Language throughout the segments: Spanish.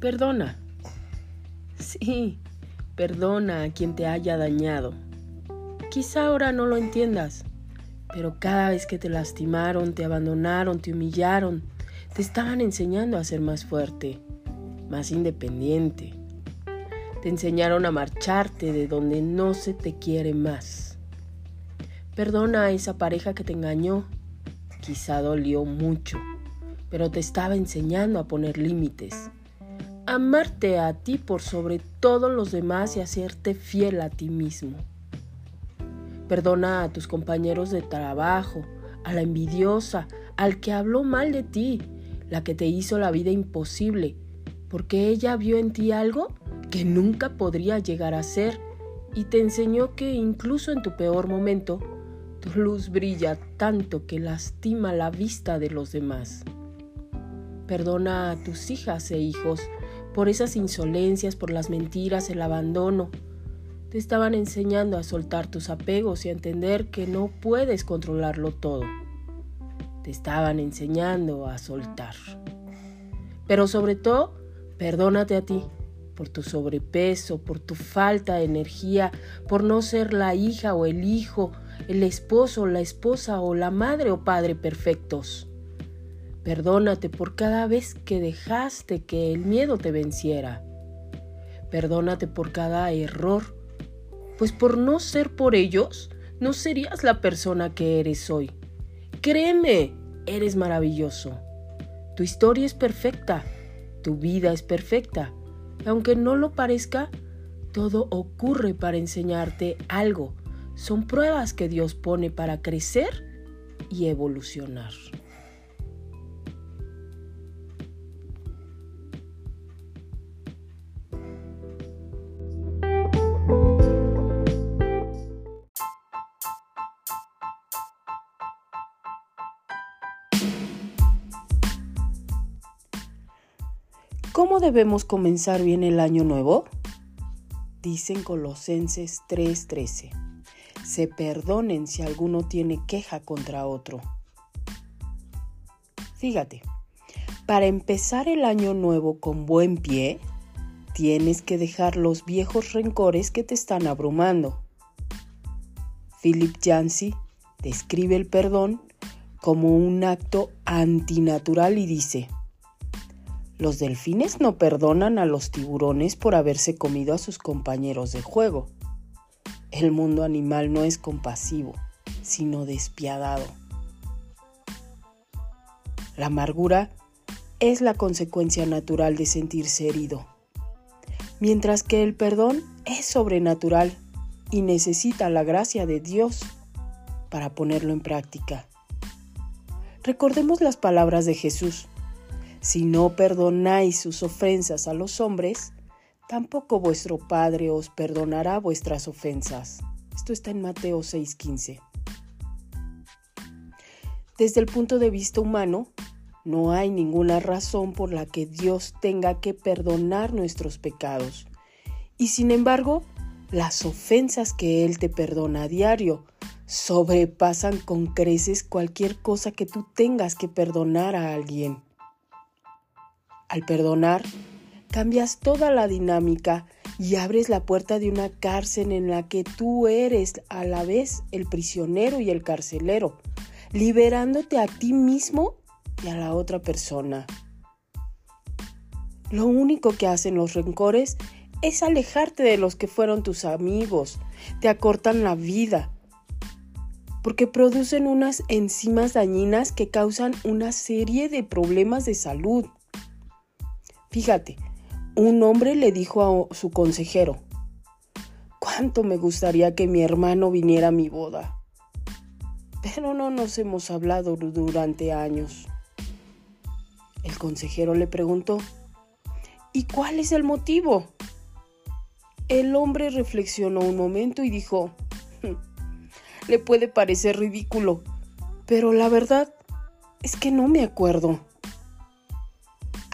Perdona. Sí, perdona a quien te haya dañado. Quizá ahora no lo entiendas, pero cada vez que te lastimaron, te abandonaron, te humillaron, te estaban enseñando a ser más fuerte, más independiente. Te enseñaron a marcharte de donde no se te quiere más. Perdona a esa pareja que te engañó. Quizá dolió mucho, pero te estaba enseñando a poner límites. Amarte a ti por sobre todos los demás y hacerte fiel a ti mismo. Perdona a tus compañeros de trabajo, a la envidiosa, al que habló mal de ti, la que te hizo la vida imposible, porque ella vio en ti algo que nunca podría llegar a ser y te enseñó que incluso en tu peor momento, tu luz brilla tanto que lastima la vista de los demás. Perdona a tus hijas e hijos por esas insolencias, por las mentiras, el abandono, te estaban enseñando a soltar tus apegos y a entender que no puedes controlarlo todo. Te estaban enseñando a soltar. Pero sobre todo, perdónate a ti por tu sobrepeso, por tu falta de energía, por no ser la hija o el hijo, el esposo, la esposa o la madre o padre perfectos. Perdónate por cada vez que dejaste que el miedo te venciera. Perdónate por cada error pues por no ser por ellos, no serías la persona que eres hoy. Créeme, eres maravilloso. Tu historia es perfecta, tu vida es perfecta. aunque no lo parezca, todo ocurre para enseñarte algo. Son pruebas que Dios pone para crecer y evolucionar. ¿Cómo debemos comenzar bien el año nuevo? Dicen Colosenses 3:13. Se perdonen si alguno tiene queja contra otro. Fíjate, para empezar el año nuevo con buen pie, tienes que dejar los viejos rencores que te están abrumando. Philip Yancey describe el perdón como un acto antinatural y dice, los delfines no perdonan a los tiburones por haberse comido a sus compañeros de juego. El mundo animal no es compasivo, sino despiadado. La amargura es la consecuencia natural de sentirse herido, mientras que el perdón es sobrenatural y necesita la gracia de Dios para ponerlo en práctica. Recordemos las palabras de Jesús. Si no perdonáis sus ofensas a los hombres, tampoco vuestro Padre os perdonará vuestras ofensas. Esto está en Mateo 6:15. Desde el punto de vista humano, no hay ninguna razón por la que Dios tenga que perdonar nuestros pecados. Y sin embargo, las ofensas que Él te perdona a diario sobrepasan con creces cualquier cosa que tú tengas que perdonar a alguien. Al perdonar, cambias toda la dinámica y abres la puerta de una cárcel en la que tú eres a la vez el prisionero y el carcelero, liberándote a ti mismo y a la otra persona. Lo único que hacen los rencores es alejarte de los que fueron tus amigos, te acortan la vida, porque producen unas enzimas dañinas que causan una serie de problemas de salud. Fíjate, un hombre le dijo a su consejero, cuánto me gustaría que mi hermano viniera a mi boda. Pero no nos hemos hablado durante años. El consejero le preguntó, ¿y cuál es el motivo? El hombre reflexionó un momento y dijo, hmm, le puede parecer ridículo, pero la verdad es que no me acuerdo.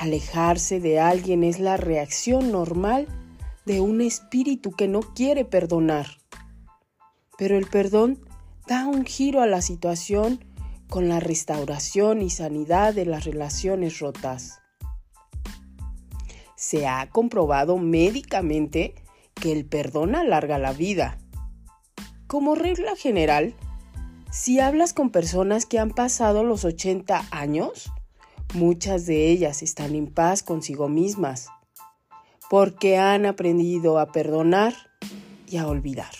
Alejarse de alguien es la reacción normal de un espíritu que no quiere perdonar. Pero el perdón da un giro a la situación con la restauración y sanidad de las relaciones rotas. se ha comprobado médicamente que el perdón alarga la vida. Como regla general, si hablas con personas que han pasado los 80 años, muchas de ellas están en paz consigo mismas, porque han aprendido a perdonar y a olvidar.